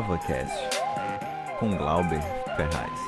InovaCast com Glauber Ferraz.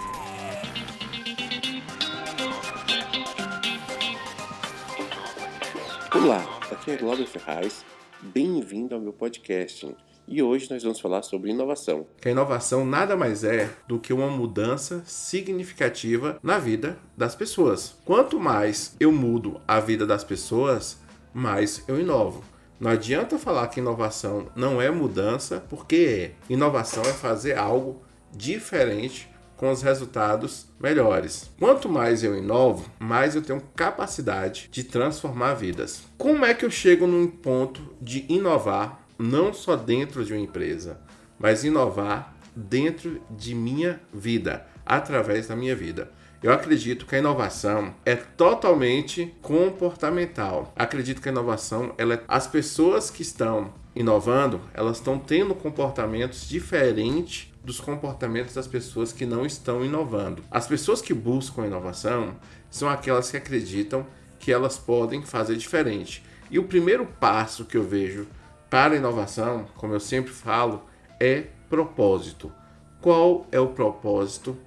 Olá, aqui é Glauber Ferraz. Bem-vindo ao meu podcast. E hoje nós vamos falar sobre inovação. Que a inovação nada mais é do que uma mudança significativa na vida das pessoas. Quanto mais eu mudo a vida das pessoas, mais eu inovo. Não adianta falar que inovação não é mudança, porque. Inovação é fazer algo diferente com os resultados melhores. Quanto mais eu inovo, mais eu tenho capacidade de transformar vidas. Como é que eu chego num ponto de inovar não só dentro de uma empresa, mas inovar dentro de minha vida, através da minha vida? Eu acredito que a inovação é totalmente comportamental. Acredito que a inovação, ela é... as pessoas que estão inovando, elas estão tendo comportamentos diferentes dos comportamentos das pessoas que não estão inovando. As pessoas que buscam inovação são aquelas que acreditam que elas podem fazer diferente. E o primeiro passo que eu vejo para a inovação, como eu sempre falo, é propósito. Qual é o propósito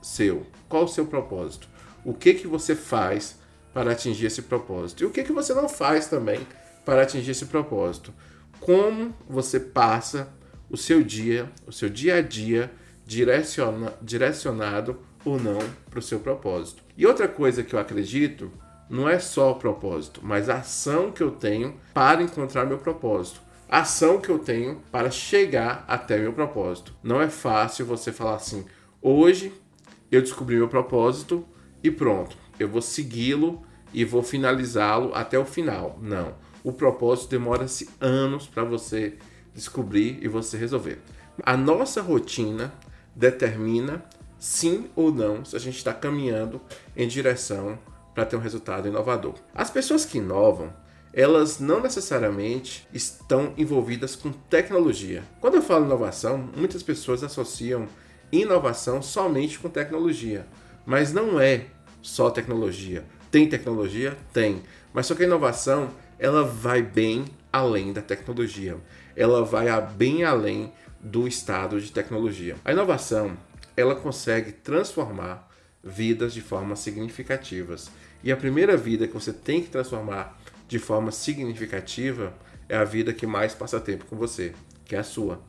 seu? Qual o seu propósito? O que que você faz para atingir esse propósito? E o que que você não faz também para atingir esse propósito? Como você passa o seu dia, o seu dia a dia direciona, direcionado ou não para o seu propósito. E outra coisa que eu acredito não é só o propósito, mas a ação que eu tenho para encontrar meu propósito. A ação que eu tenho para chegar até meu propósito. Não é fácil você falar assim: hoje eu descobri meu propósito e pronto, eu vou segui-lo e vou finalizá-lo até o final. Não. O propósito demora-se anos para você descobrir e você resolver. A nossa rotina determina sim ou não se a gente está caminhando em direção para ter um resultado inovador. As pessoas que inovam, elas não necessariamente estão envolvidas com tecnologia. Quando eu falo inovação, muitas pessoas associam inovação somente com tecnologia, mas não é só tecnologia. Tem tecnologia? Tem. Mas só que a inovação, ela vai bem além da tecnologia. Ela vai bem além do estado de tecnologia. A inovação, ela consegue transformar vidas de formas significativas. E a primeira vida que você tem que transformar de forma significativa é a vida que mais passa tempo com você, que é a sua.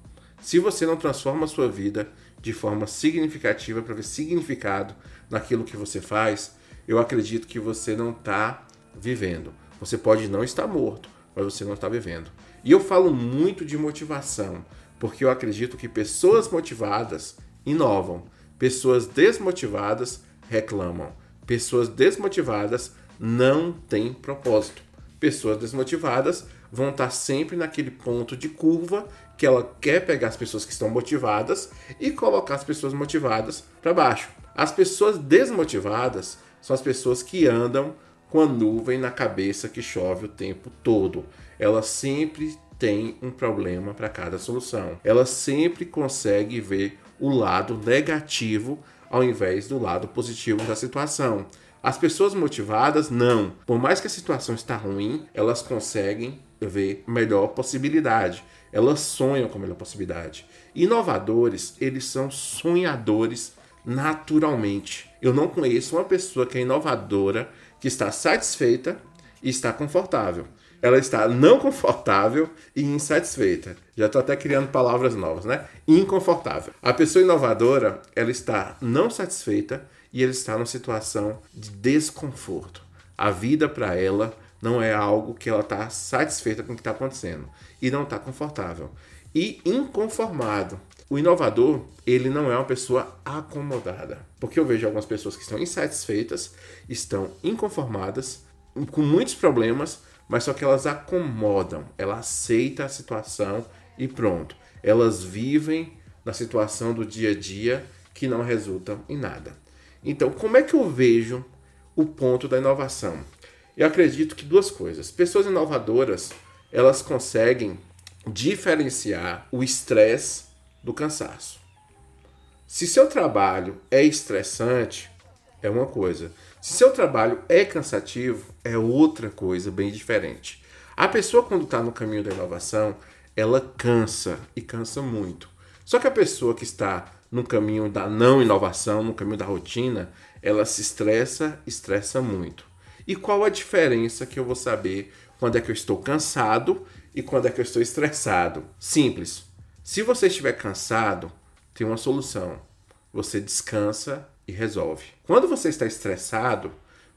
Se você não transforma a sua vida de forma significativa para ver significado naquilo que você faz, eu acredito que você não está vivendo. Você pode não estar morto, mas você não está vivendo. E eu falo muito de motivação, porque eu acredito que pessoas motivadas inovam, pessoas desmotivadas reclamam, pessoas desmotivadas não têm propósito. Pessoas desmotivadas vão estar sempre naquele ponto de curva que ela quer pegar as pessoas que estão motivadas e colocar as pessoas motivadas para baixo. As pessoas desmotivadas são as pessoas que andam com a nuvem na cabeça que chove o tempo todo. Ela sempre tem um problema para cada solução. Ela sempre consegue ver o lado negativo ao invés do lado positivo da situação. As pessoas motivadas, não. Por mais que a situação está ruim, elas conseguem ver melhor possibilidade. Elas sonham com melhor possibilidade. Inovadores, eles são sonhadores naturalmente. Eu não conheço uma pessoa que é inovadora que está satisfeita e está confortável. Ela está não confortável e insatisfeita. Já estou até criando palavras novas, né? Inconfortável. A pessoa inovadora, ela está não satisfeita e ela está numa situação de desconforto. A vida para ela não é algo que ela está satisfeita com o que está acontecendo e não está confortável. E inconformado. O inovador, ele não é uma pessoa acomodada. Porque eu vejo algumas pessoas que estão insatisfeitas, estão inconformadas, com muitos problemas, mas só que elas acomodam, ela aceita a situação e pronto. Elas vivem na situação do dia a dia que não resulta em nada. Então, como é que eu vejo o ponto da inovação? Eu acredito que duas coisas. Pessoas inovadoras, elas conseguem diferenciar o estresse do cansaço. Se seu trabalho é estressante, é uma coisa. Se seu trabalho é cansativo, é outra coisa bem diferente. A pessoa, quando está no caminho da inovação, ela cansa e cansa muito. Só que a pessoa que está no caminho da não inovação, no caminho da rotina, ela se estressa, estressa muito. E qual a diferença que eu vou saber quando é que eu estou cansado e quando é que eu estou estressado? Simples. Se você estiver cansado, tem uma solução. Você descansa e resolve. Quando você está estressado,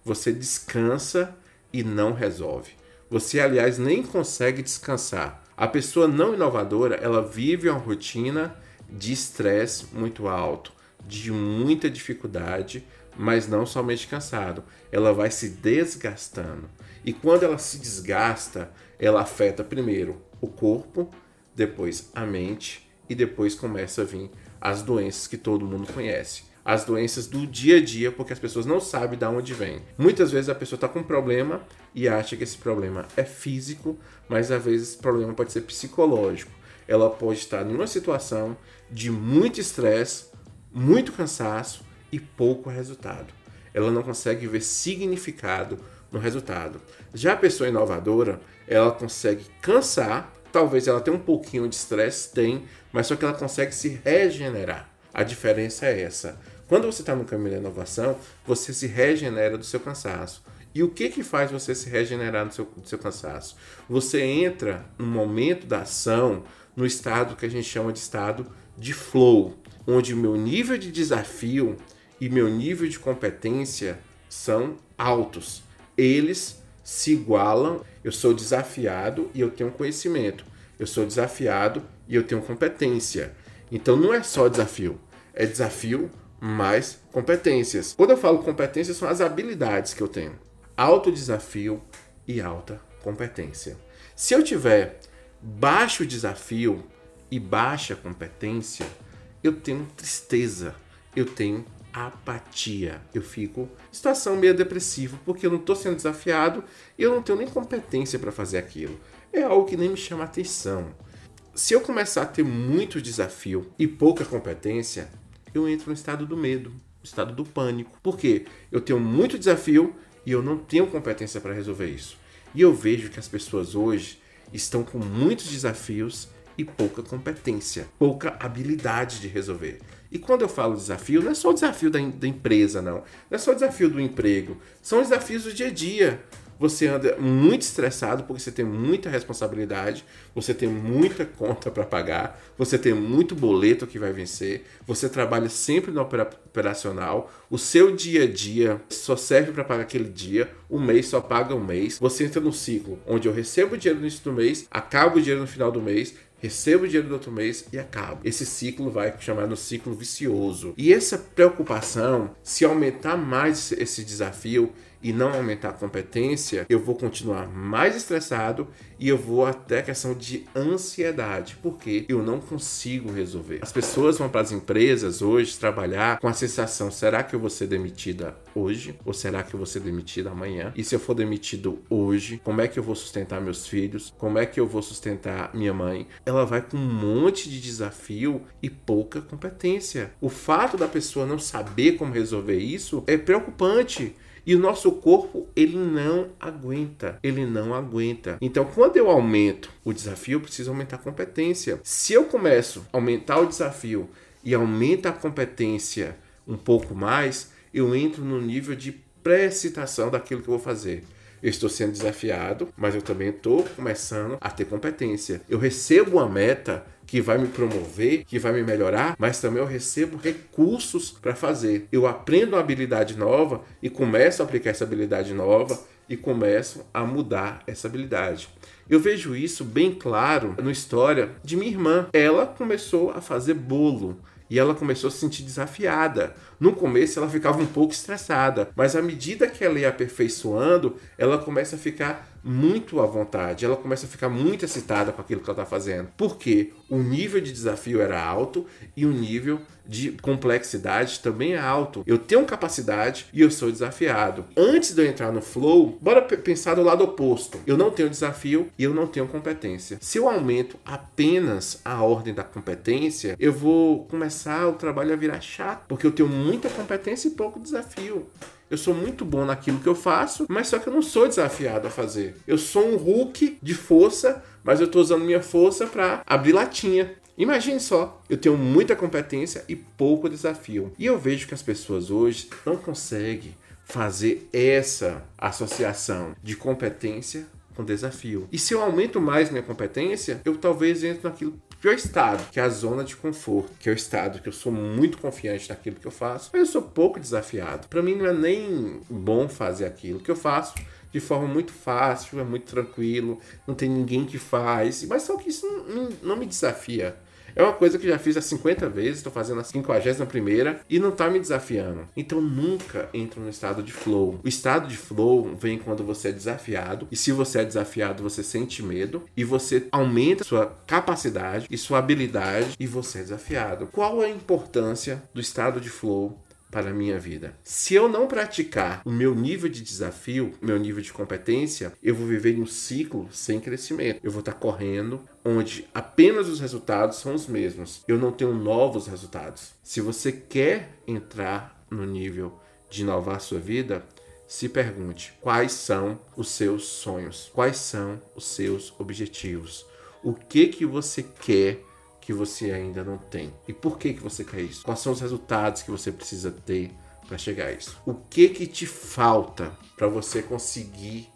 você descansa e não resolve. Você, aliás, nem consegue descansar. A pessoa não inovadora, ela vive uma rotina de estresse muito alto, de muita dificuldade, mas não somente cansado. Ela vai se desgastando. E quando ela se desgasta, ela afeta primeiro o corpo, depois a mente e depois começa a vir as doenças que todo mundo conhece. As doenças do dia a dia, porque as pessoas não sabem de onde vem. Muitas vezes a pessoa está com um problema e acha que esse problema é físico, mas às vezes esse problema pode ser psicológico. Ela pode estar em uma situação de muito estresse, muito cansaço e pouco resultado. Ela não consegue ver significado no resultado. Já a pessoa inovadora, ela consegue cansar, talvez ela tenha um pouquinho de estresse, tem, mas só que ela consegue se regenerar. A diferença é essa. Quando você está no caminho da inovação, você se regenera do seu cansaço. E o que, que faz você se regenerar do seu, do seu cansaço? Você entra no momento da ação, no estado que a gente chama de estado de flow, onde meu nível de desafio e meu nível de competência são altos. Eles se igualam. Eu sou desafiado e eu tenho conhecimento. Eu sou desafiado e eu tenho competência. Então não é só desafio, é desafio mais competências. Quando eu falo competências, são as habilidades que eu tenho. Alto desafio e alta competência. Se eu tiver baixo desafio e baixa competência, eu tenho tristeza, eu tenho apatia. Eu fico situação meio depressiva porque eu não estou sendo desafiado e eu não tenho nem competência para fazer aquilo. É algo que nem me chama atenção. Se eu começar a ter muito desafio e pouca competência, eu entro no estado do medo, no estado do pânico. Porque eu tenho muito desafio e eu não tenho competência para resolver isso. E eu vejo que as pessoas hoje estão com muitos desafios e pouca competência, pouca habilidade de resolver. E quando eu falo desafio, não é só o desafio da, da empresa, não. Não é só o desafio do emprego. São os desafios do dia a dia você anda muito estressado porque você tem muita responsabilidade, você tem muita conta para pagar, você tem muito boleto que vai vencer, você trabalha sempre no operacional, o seu dia a dia só serve para pagar aquele dia, o mês só paga um mês. Você entra no ciclo onde eu recebo dinheiro no início do mês, acabo o dinheiro no final do mês, recebo o dinheiro do outro mês e acabo. Esse ciclo vai chamar no ciclo vicioso. E essa preocupação, se aumentar mais esse desafio e não aumentar a competência, eu vou continuar mais estressado e eu vou até questão de ansiedade, porque eu não consigo resolver. As pessoas vão para as empresas hoje trabalhar com a sensação: será que eu vou ser demitida hoje ou será que eu vou ser demitida amanhã? E se eu for demitido hoje, como é que eu vou sustentar meus filhos? Como é que eu vou sustentar minha mãe? Ela vai com um monte de desafio e pouca competência. O fato da pessoa não saber como resolver isso é preocupante. E o nosso corpo, ele não aguenta. Ele não aguenta. Então, quando eu aumento o desafio, eu preciso aumentar a competência. Se eu começo a aumentar o desafio e aumenta a competência um pouco mais, eu entro no nível de pré-excitação daquilo que eu vou fazer. Estou sendo desafiado, mas eu também estou começando a ter competência. Eu recebo uma meta que vai me promover, que vai me melhorar, mas também eu recebo recursos para fazer. Eu aprendo uma habilidade nova e começo a aplicar essa habilidade nova e começo a mudar essa habilidade. Eu vejo isso bem claro na história de minha irmã. Ela começou a fazer bolo e ela começou a se sentir desafiada. No começo ela ficava um pouco estressada, mas à medida que ela ia aperfeiçoando, ela começa a ficar muito à vontade, ela começa a ficar muito excitada com aquilo que ela está fazendo. Porque o nível de desafio era alto e o nível de complexidade também é alto. Eu tenho capacidade e eu sou desafiado. Antes de eu entrar no flow, bora pensar do lado oposto. Eu não tenho desafio e eu não tenho competência. Se eu aumento apenas a ordem da competência, eu vou começar o trabalho a virar chato, porque eu tenho muita competência e pouco desafio. Eu sou muito bom naquilo que eu faço, mas só que eu não sou desafiado a fazer. Eu sou um Hulk de força, mas eu estou usando minha força para abrir latinha. Imagine só, eu tenho muita competência e pouco desafio. E eu vejo que as pessoas hoje não conseguem fazer essa associação de competência com desafio. E se eu aumento mais minha competência, eu talvez entre naquilo pior estado, que é a zona de conforto, que é o estado que eu sou muito confiante naquilo que eu faço, mas eu sou pouco desafiado. Para mim não é nem bom fazer aquilo que eu faço de forma muito fácil, é muito tranquilo, não tem ninguém que faz, mas só que isso não, não me desafia. É uma coisa que já fiz há 50 vezes, estou fazendo a 51 primeira e não está me desafiando. Então nunca entro no estado de flow. O estado de flow vem quando você é desafiado, e se você é desafiado, você sente medo e você aumenta sua capacidade e sua habilidade e você é desafiado. Qual a importância do estado de flow para a minha vida. Se eu não praticar o meu nível de desafio, meu nível de competência, eu vou viver em um ciclo sem crescimento. Eu vou estar correndo onde apenas os resultados são os mesmos. Eu não tenho novos resultados. Se você quer entrar no nível de inovar sua vida, se pergunte quais são os seus sonhos, quais são os seus objetivos, o que que você quer que você ainda não tem. E por que que você quer isso? Quais são os resultados que você precisa ter para chegar a isso? O que que te falta para você conseguir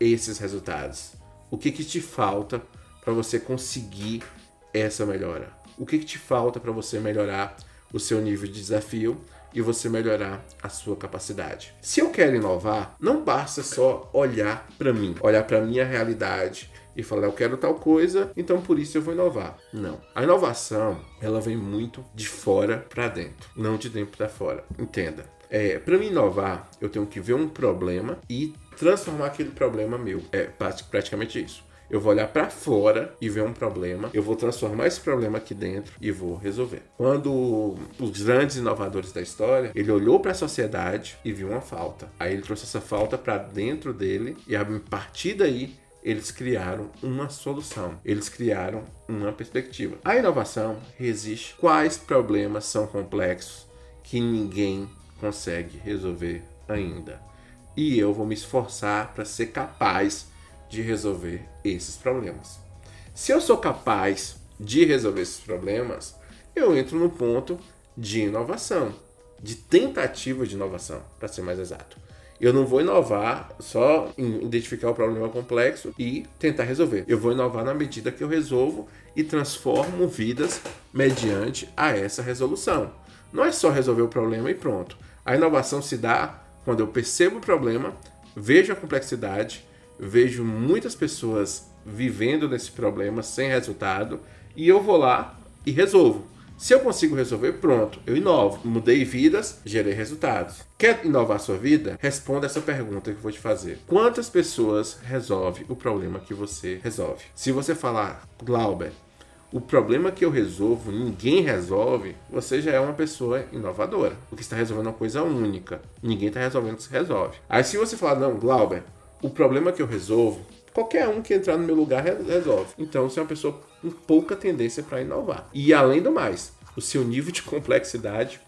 esses resultados? O que que te falta para você conseguir essa melhora? O que que te falta para você melhorar o seu nível de desafio e você melhorar a sua capacidade. Se eu quero inovar, não basta só olhar para mim, olhar para minha realidade, e falar eu quero tal coisa, então por isso eu vou inovar. Não. A inovação, ela vem muito de fora para dentro, não de dentro para fora. Entenda. É, para me inovar, eu tenho que ver um problema e transformar aquele problema meu. É praticamente isso. Eu vou olhar para fora e ver um problema, eu vou transformar esse problema aqui dentro e vou resolver. Quando os grandes inovadores da história, ele olhou para a sociedade e viu uma falta. Aí ele trouxe essa falta para dentro dele e a partir daí eles criaram uma solução, eles criaram uma perspectiva. A inovação resiste quais problemas são complexos que ninguém consegue resolver ainda. E eu vou me esforçar para ser capaz de resolver esses problemas. Se eu sou capaz de resolver esses problemas, eu entro no ponto de inovação, de tentativa de inovação, para ser mais exato. Eu não vou inovar só em identificar o problema complexo e tentar resolver. Eu vou inovar na medida que eu resolvo e transformo vidas mediante a essa resolução. Não é só resolver o problema e pronto. A inovação se dá quando eu percebo o problema, vejo a complexidade, vejo muitas pessoas vivendo nesse problema sem resultado e eu vou lá e resolvo. Se eu consigo resolver, pronto, eu inovo. Mudei vidas, gerei resultados. Quer inovar sua vida? Responda essa pergunta que eu vou te fazer. Quantas pessoas resolve o problema que você resolve? Se você falar, Glauber, o problema que eu resolvo, ninguém resolve, você já é uma pessoa inovadora. Porque está resolvendo uma coisa única. Ninguém está resolvendo o que se resolve. Aí se você falar, não, Glauber, o problema que eu resolvo, qualquer um que entrar no meu lugar resolve. Então você é uma pessoa com pouca tendência para inovar. E além do mais, o seu nível de complexidade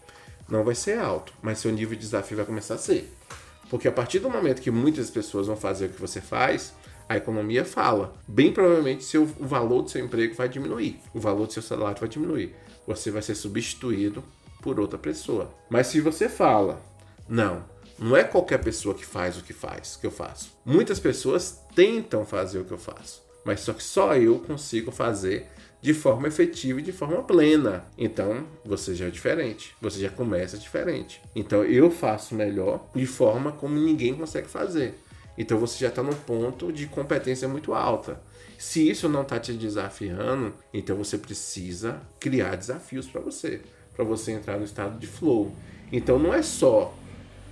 não vai ser alto, mas seu nível de desafio vai começar a ser. Porque a partir do momento que muitas pessoas vão fazer o que você faz, a economia fala. Bem provavelmente seu, o valor do seu emprego vai diminuir, o valor do seu salário vai diminuir. Você vai ser substituído por outra pessoa. Mas se você fala, não, não é qualquer pessoa que faz o que faz, que eu faço. Muitas pessoas tentam fazer o que eu faço, mas só que só eu consigo fazer de forma efetiva e de forma plena. Então, você já é diferente, você já começa diferente. Então, eu faço melhor de forma como ninguém consegue fazer. Então, você já está num ponto de competência muito alta. Se isso não está te desafiando, então você precisa criar desafios para você, para você entrar no estado de flow. Então, não é só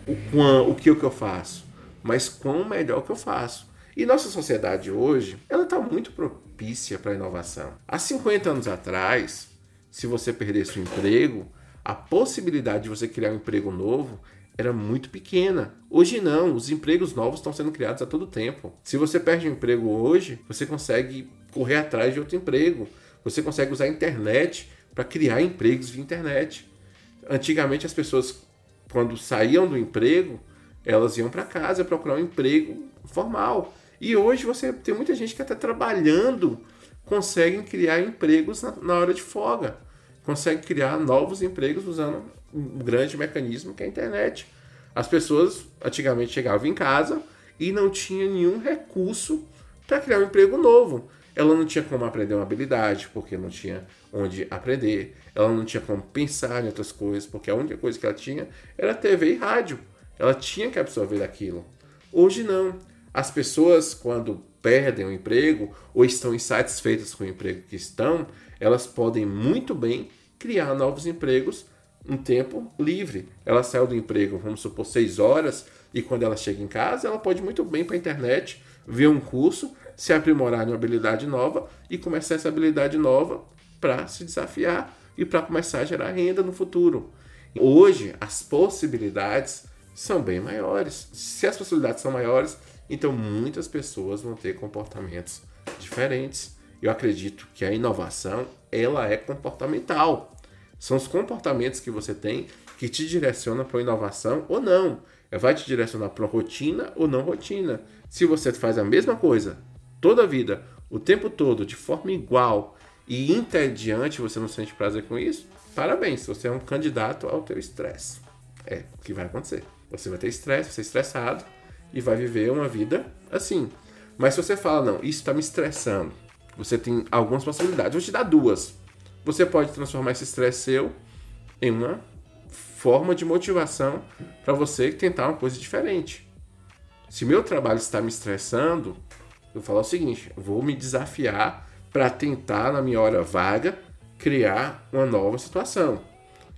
o, quão, o que, o que eu faço, mas quão melhor que eu faço. E nossa sociedade hoje, ela está muito propícia para a inovação. Há 50 anos atrás, se você perdesse o emprego, a possibilidade de você criar um emprego novo era muito pequena. Hoje não, os empregos novos estão sendo criados a todo tempo. Se você perde um emprego hoje, você consegue correr atrás de outro emprego. Você consegue usar a internet para criar empregos via internet. Antigamente as pessoas quando saíam do emprego, elas iam para casa procurar um emprego formal. E hoje você tem muita gente que está trabalhando conseguem criar empregos na, na hora de folga, conseguem criar novos empregos usando um grande mecanismo que é a internet. As pessoas antigamente chegavam em casa e não tinha nenhum recurso para criar um emprego novo. Ela não tinha como aprender uma habilidade, porque não tinha onde aprender. Ela não tinha como pensar em outras coisas, porque a única coisa que ela tinha era TV e rádio. Ela tinha que absorver aquilo. Hoje não. As pessoas, quando perdem o emprego ou estão insatisfeitas com o emprego que estão, elas podem muito bem criar novos empregos um tempo livre. Ela saiu do emprego, vamos supor, seis horas, e quando ela chega em casa, ela pode muito bem para a internet ver um curso, se aprimorar em uma habilidade nova e começar essa habilidade nova para se desafiar e para começar a gerar renda no futuro. Hoje, as possibilidades são bem maiores. Se as possibilidades são maiores, então muitas pessoas vão ter comportamentos diferentes. Eu acredito que a inovação ela é comportamental. São os comportamentos que você tem que te direcionam para a inovação ou não. Vai te direcionar para rotina ou não rotina. Se você faz a mesma coisa toda a vida, o tempo todo, de forma igual e interdiante, você não sente prazer com isso, parabéns, você é um candidato ao teu estresse. É o que vai acontecer. Você vai ter estresse, você é estressado e vai viver uma vida assim. Mas se você fala, não, isso está me estressando, você tem algumas possibilidades. Vou te dar duas. Você pode transformar esse estresse seu em uma forma de motivação para você tentar uma coisa diferente. Se meu trabalho está me estressando, eu falo o seguinte: vou me desafiar para tentar, na minha hora vaga, criar uma nova situação.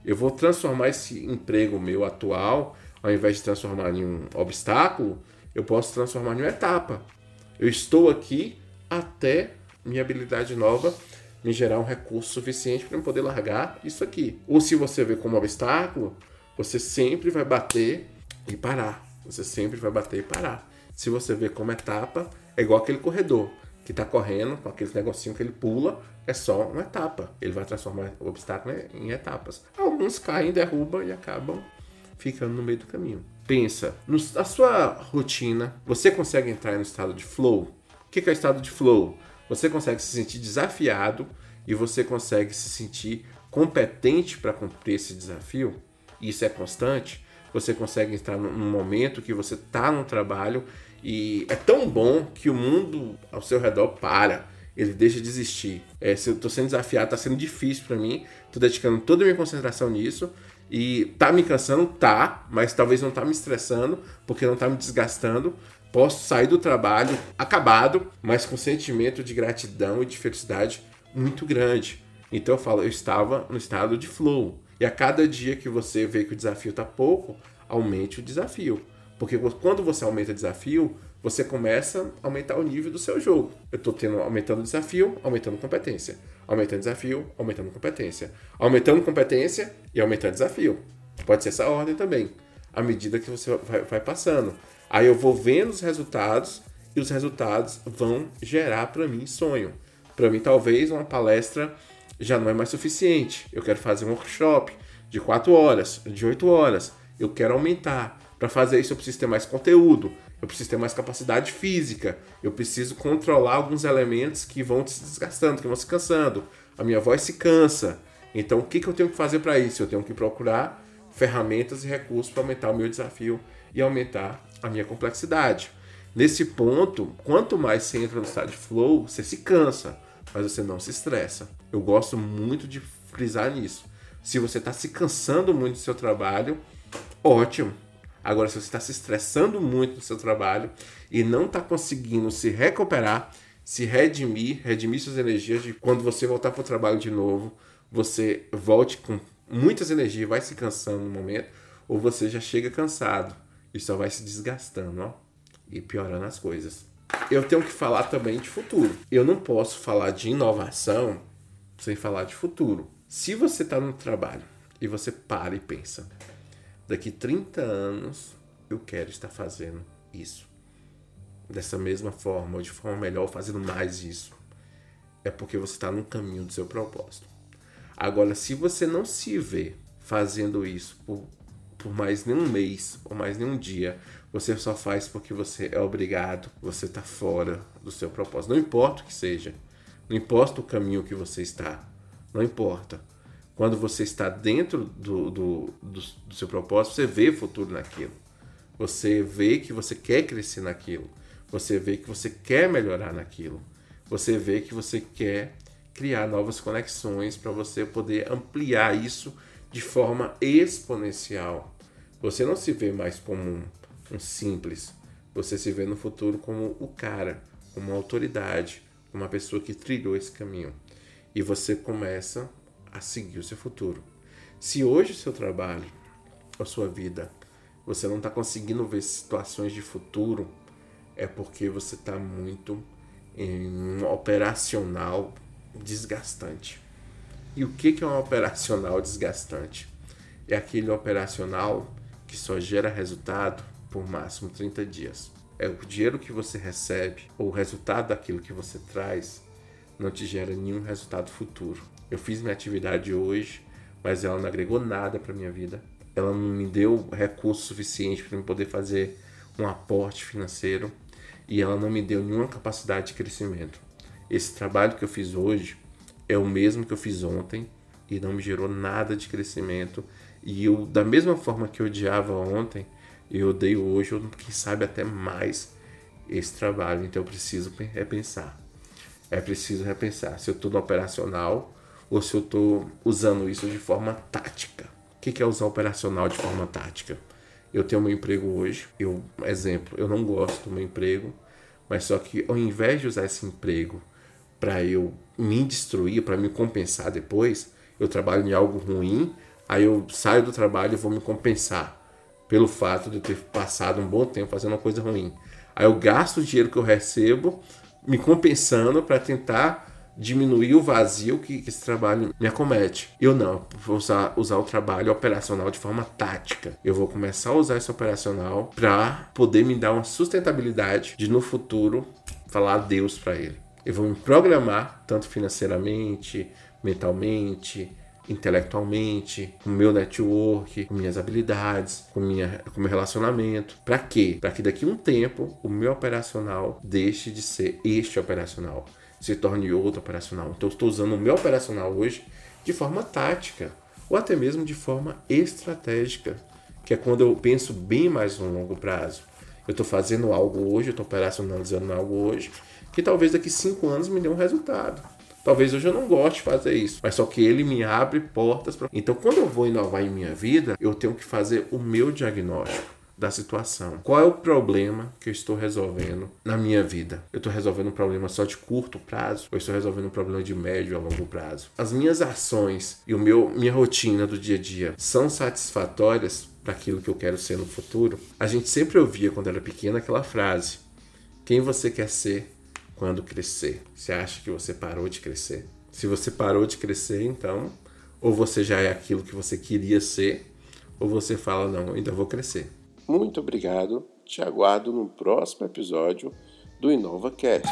Eu vou transformar esse emprego meu atual, ao invés de transformar em um obstáculo, eu posso transformar em uma etapa. Eu estou aqui até minha habilidade nova me gerar um recurso suficiente para eu poder largar isso aqui. Ou se você vê como obstáculo, você sempre vai bater e parar. Você sempre vai bater e parar. Se você vê como etapa, é igual aquele corredor que está correndo com aquele negocinho que ele pula, é só uma etapa. Ele vai transformar o obstáculo em etapas. Alguns caem, derrubam e acabam ficando no meio do caminho. Pensa, na sua rotina, você consegue entrar no estado de flow? O que é o estado de flow? Você consegue se sentir desafiado e você consegue se sentir competente para cumprir esse desafio. Isso é constante. Você consegue entrar num momento que você está no trabalho e é tão bom que o mundo ao seu redor para. Ele deixa de existir. É, se eu estou sendo desafiado, está sendo difícil para mim. Estou dedicando toda a minha concentração nisso. E tá me cansando? Tá, mas talvez não tá me estressando, porque não tá me desgastando. Posso sair do trabalho acabado, mas com sentimento de gratidão e de felicidade muito grande. Então eu falo, eu estava no estado de flow. E a cada dia que você vê que o desafio está pouco, aumente o desafio. Porque quando você aumenta o desafio, você começa a aumentar o nível do seu jogo. Eu estou tendo aumentando o desafio, aumentando competência. Aumentando desafio, aumentando competência. Aumentando competência e aumentando desafio. Pode ser essa ordem também. À medida que você vai, vai passando. Aí eu vou vendo os resultados e os resultados vão gerar para mim sonho. Para mim, talvez uma palestra já não é mais suficiente. Eu quero fazer um workshop de 4 horas, de 8 horas. Eu quero aumentar. Para fazer isso, eu preciso ter mais conteúdo, eu preciso ter mais capacidade física, eu preciso controlar alguns elementos que vão se desgastando, que vão se cansando. A minha voz se cansa. Então, o que, que eu tenho que fazer para isso? Eu tenho que procurar ferramentas e recursos para aumentar o meu desafio e aumentar a minha complexidade. Nesse ponto, quanto mais você entra no estado de flow, você se cansa, mas você não se estressa. Eu gosto muito de frisar nisso. Se você está se cansando muito do seu trabalho, ótimo. Agora, se você está se estressando muito no seu trabalho e não está conseguindo se recuperar, se redimir, redimir suas energias de quando você voltar para o trabalho de novo, você volte com muitas energias, vai se cansando no momento, ou você já chega cansado e só vai se desgastando, ó, e piorando as coisas. Eu tenho que falar também de futuro. Eu não posso falar de inovação sem falar de futuro. Se você está no trabalho e você para e pensa, daqui 30 anos eu quero estar fazendo isso. Dessa mesma forma, ou de forma melhor, fazendo mais isso. É porque você está no caminho do seu propósito. Agora, se você não se vê fazendo isso por por mais nenhum mês ou mais nenhum dia, você só faz porque você é obrigado, você está fora do seu propósito. Não importa o que seja, Não importa o caminho que você está. Não importa. Quando você está dentro do, do, do, do seu propósito, você vê futuro naquilo. Você vê que você quer crescer naquilo. Você vê que você quer melhorar naquilo. Você vê que você quer criar novas conexões para você poder ampliar isso de forma exponencial. Você não se vê mais como um, um simples. Você se vê no futuro como o cara, como uma autoridade, como uma pessoa que trilhou esse caminho. E você começa a seguir o seu futuro. Se hoje o seu trabalho, a sua vida, você não está conseguindo ver situações de futuro, é porque você está muito em um operacional desgastante. E o que é um operacional desgastante? É aquele operacional que só gera resultado por máximo 30 dias. É o dinheiro que você recebe, ou o resultado daquilo que você traz, não te gera nenhum resultado futuro. Eu fiz minha atividade hoje, mas ela não agregou nada para minha vida. Ela não me deu recurso suficiente para eu poder fazer um aporte financeiro e ela não me deu nenhuma capacidade de crescimento. Esse trabalho que eu fiz hoje é o mesmo que eu fiz ontem e não me gerou nada de crescimento. E eu, da mesma forma que eu odiava ontem, eu odeio hoje, ou quem sabe até mais esse trabalho. Então eu preciso repensar. É preciso repensar se eu estou no operacional ou se eu estou usando isso de forma tática. O que é usar operacional de forma tática? Eu tenho meu emprego hoje, eu, exemplo, eu não gosto do meu emprego, mas só que ao invés de usar esse emprego para eu me destruir, para me compensar depois, eu trabalho em algo ruim, aí eu saio do trabalho e vou me compensar pelo fato de eu ter passado um bom tempo fazendo uma coisa ruim. Aí eu gasto o dinheiro que eu recebo me compensando para tentar diminuir o vazio que, que, esse trabalho me acomete. Eu não, vou usar, usar o trabalho operacional de forma tática. Eu vou começar a usar esse operacional para poder me dar uma sustentabilidade de no futuro falar adeus para ele. Eu vou me programar tanto financeiramente, mentalmente, intelectualmente, com meu network, com minhas habilidades, com, minha, com meu relacionamento. Para quê? Para que daqui a um tempo o meu operacional deixe de ser este operacional, se torne outro operacional. Então estou usando o meu operacional hoje de forma tática ou até mesmo de forma estratégica, que é quando eu penso bem mais no longo prazo. Eu estou fazendo algo hoje, estou operacionalizando algo hoje, que talvez daqui cinco anos me dê um resultado. Talvez hoje eu não goste de fazer isso, mas só que ele me abre portas para. Então, quando eu vou inovar em minha vida, eu tenho que fazer o meu diagnóstico da situação. Qual é o problema que eu estou resolvendo na minha vida? Eu estou resolvendo um problema só de curto prazo ou estou resolvendo um problema de médio a longo prazo? As minhas ações e o meu minha rotina do dia a dia são satisfatórias para aquilo que eu quero ser no futuro? A gente sempre ouvia quando era pequena aquela frase: quem você quer ser quando crescer? Você acha que você parou de crescer? Se você parou de crescer, então, ou você já é aquilo que você queria ser, ou você fala, não, ainda vou crescer. Muito obrigado. Te aguardo no próximo episódio do InovaCast.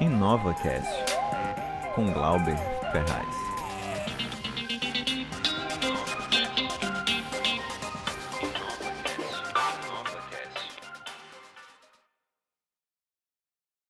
InovaCast com Glauber Ferraz.